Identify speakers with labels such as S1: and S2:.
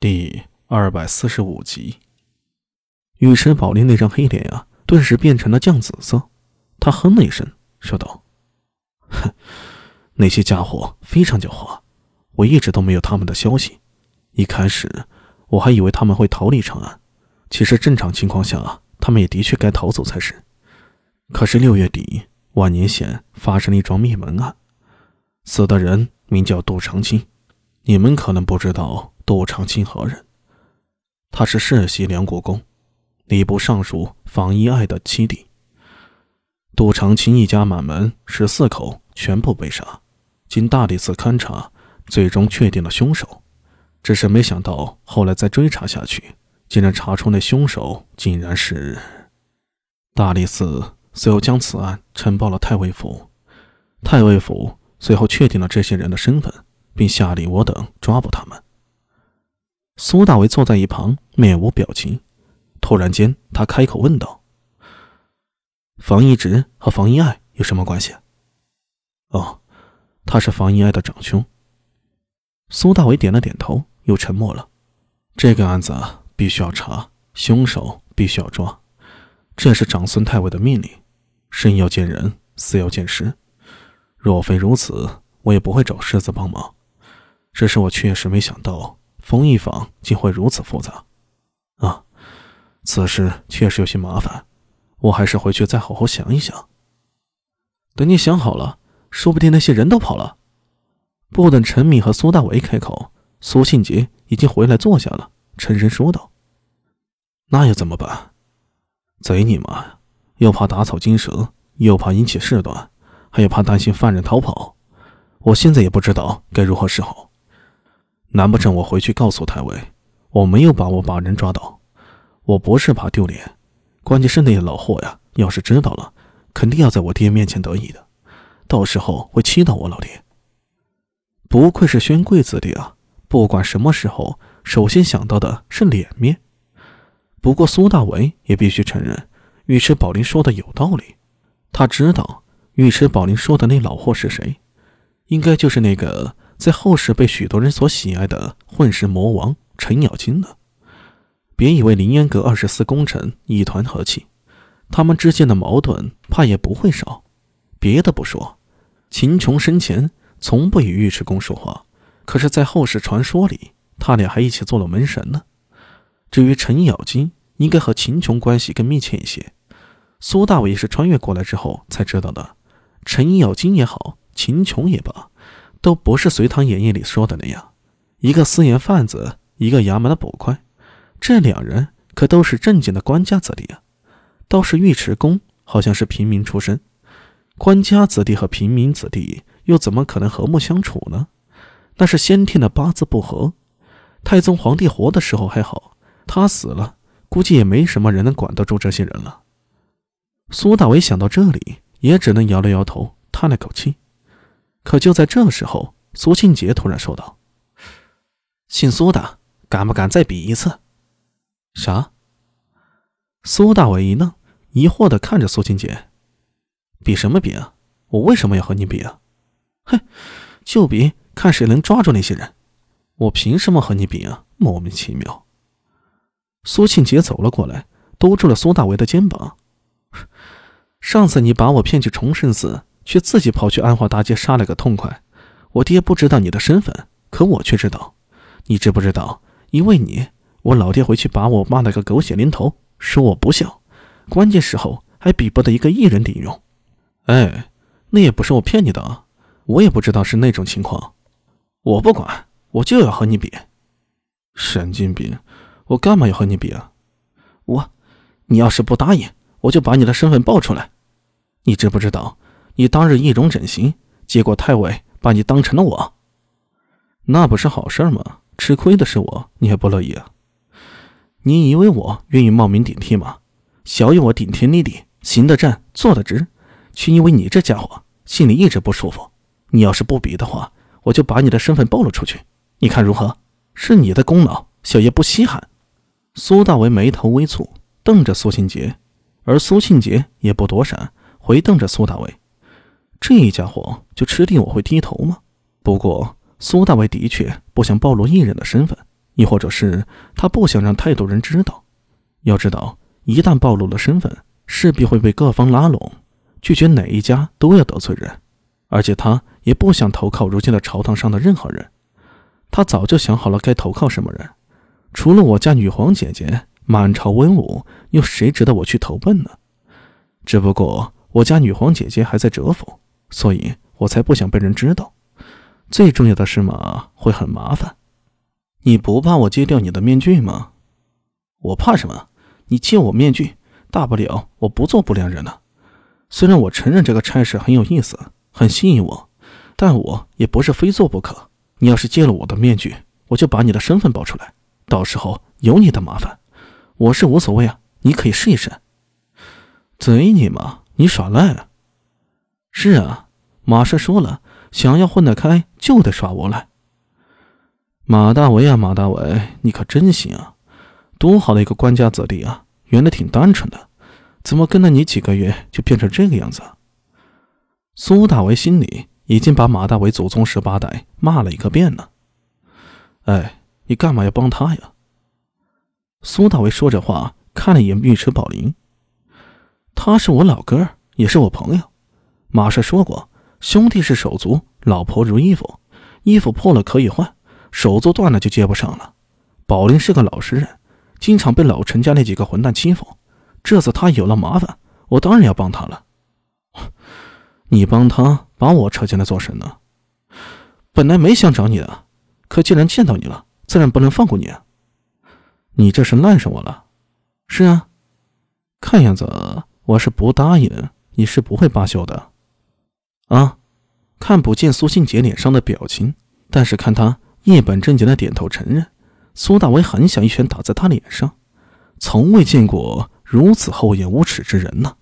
S1: 第二百四十五集，尉迟宝林那张黑脸啊，顿时变成了酱紫色。他哼了一声，说道：“哼，那些家伙非常狡猾，我一直都没有他们的消息。一开始我还以为他们会逃离长安，其实正常情况下，他们也的确该逃走才是。可是六月底，万年县发生了一桩灭门案，死的人名叫杜长青，你们可能不知道。”杜长卿何人？他是世袭梁国公、礼部尚书房遗爱的七弟。杜长卿一家满门十四口全部被杀，经大理寺勘查，最终确定了凶手。只是没想到，后来再追查下去，竟然查出那凶手竟然是……大理寺随后将此案呈报了太尉府，太尉府随后确定了这些人的身份，并下令我等抓捕他们。苏大为坐在一旁，面无表情。突然间，他开口问道：“房一直和房一爱有什么关系？”“哦，他是房一爱的长兄。”苏大为点了点头，又沉默了。这个案子必须要查，凶手必须要抓，这是长孙太尉的命令。生要见人，死要见尸。若非如此，我也不会找世子帮忙。只是我确实没想到。冯一坊竟会如此复杂，啊！此事确实有些麻烦，我还是回去再好好想一想。等你想好了，说不定那些人都跑了。不等陈敏和苏大为开口，苏庆杰已经回来坐下了，沉声说道：“那又怎么办？贼你妈！又怕打草惊蛇，又怕引起事端，还有怕担心犯人逃跑。我现在也不知道该如何是好。”难不成我回去告诉太尉，我没有把握把人抓到？我不是怕丢脸，关键是那老货呀，要是知道了，肯定要在我爹面前得意的，到时候会气到我老爹。不愧是宣贵子弟啊，不管什么时候，首先想到的是脸面。不过苏大为也必须承认，尉迟宝林说的有道理。他知道尉迟宝林说的那老货是谁，应该就是那个。在后世被许多人所喜爱的混世魔王程咬金呢？别以为凌烟阁二十四功臣一团和气，他们之间的矛盾怕也不会少。别的不说，秦琼生前从不与尉迟恭说话，可是，在后世传说里，他俩还一起做了门神呢。至于程咬金，应该和秦琼关系更密切一些。苏大伟是穿越过来之后才知道的。程咬金也好，秦琼也罢。都不是《隋唐演义》里说的那样，一个私盐贩子，一个衙门的捕快，这两人可都是正经的官家子弟啊。倒是尉迟恭好像是平民出身，官家子弟和平民子弟又怎么可能和睦相处呢？那是先天的八字不合。太宗皇帝活的时候还好，他死了，估计也没什么人能管得住这些人了。苏大为想到这里，也只能摇了摇头，叹了口气。可就在这时候，苏庆杰突然说道：“姓苏的，敢不敢再比一次？”啥？苏大伟一愣，疑惑的看着苏庆杰：“比什么比啊？我为什么要和你比啊？”“哼，就比看谁能抓住那些人。我凭什么和你比啊？莫名其妙。”苏庆杰走了过来，兜住了苏大伟的肩膀：“上次你把我骗去崇圣寺。”却自己跑去安华大街杀了个痛快。我爹不知道你的身份，可我却知道。你知不知道？因为你，我老爹回去把我骂了个狗血淋头，说我不孝，关键时候还比不得一个艺人顶用。哎，那也不是我骗你的啊，我也不知道是那种情况。我不管，我就要和你比。神经病！我干嘛要和你比啊？我，你要是不答应，我就把你的身份报出来。你知不知道？你当日易容整形，结果太尉把你当成了我，那不是好事吗？吃亏的是我，你还不乐意啊？你以为我愿意冒名顶替吗？小爷我顶天立地，行得正，坐得直，却因为你这家伙心里一直不舒服。你要是不比的话，我就把你的身份暴露出去，你看如何？是你的功劳，小爷不稀罕。苏大为眉头微蹙，瞪着苏庆杰，而苏庆杰也不躲闪，回瞪着苏大为。这家伙就吃定我会低头吗？不过苏大伟的确不想暴露艺人的身份，亦或者是他不想让太多人知道。要知道，一旦暴露了身份，势必会被各方拉拢，拒绝哪一家都要得罪人。而且他也不想投靠如今的朝堂上的任何人。他早就想好了该投靠什么人，除了我家女皇姐姐，满朝文武又谁值得我去投奔呢？只不过我家女皇姐姐还在蛰伏，所以我才不想被人知道。最重要的是嘛，会很麻烦。你不怕我揭掉你的面具吗？我怕什么？你揭我面具，大不了我不做不良人了。虽然我承认这个差事很有意思，很吸引我，但我也不是非做不可。你要是揭了我的面具，我就把你的身份报出来，到时候有你的麻烦。我是无所谓啊，你可以试一试。嘴你嘛，你耍赖啊！是啊，马氏说了，想要混得开就得耍无赖。马大为啊，马大为，你可真行啊！多好的一个官家子弟啊，原来挺单纯的，怎么跟了你几个月就变成这个样子？苏大为心里已经把马大为祖宗十八代骂了一个遍了。哎，你干嘛要帮他呀？苏大为说着话，看了一眼尉迟宝林。他是我老哥，也是我朋友。马帅说过，兄弟是手足，老婆如衣服，衣服破了可以换，手足断了就接不上了。宝林是个老实人，经常被老陈家那几个混蛋欺负。这次他有了麻烦，我当然要帮他了。你帮他把我扯进来做什呢？本来没想找你的，可既然见到你了，自然不能放过你。你这是赖上我了？是啊，看样子。我是不答应，你是不会罢休的，啊！看不见苏新杰脸上的表情，但是看他一本正经的点头承认，苏大为很想一拳打在他脸上，从未见过如此厚颜无耻之人呢。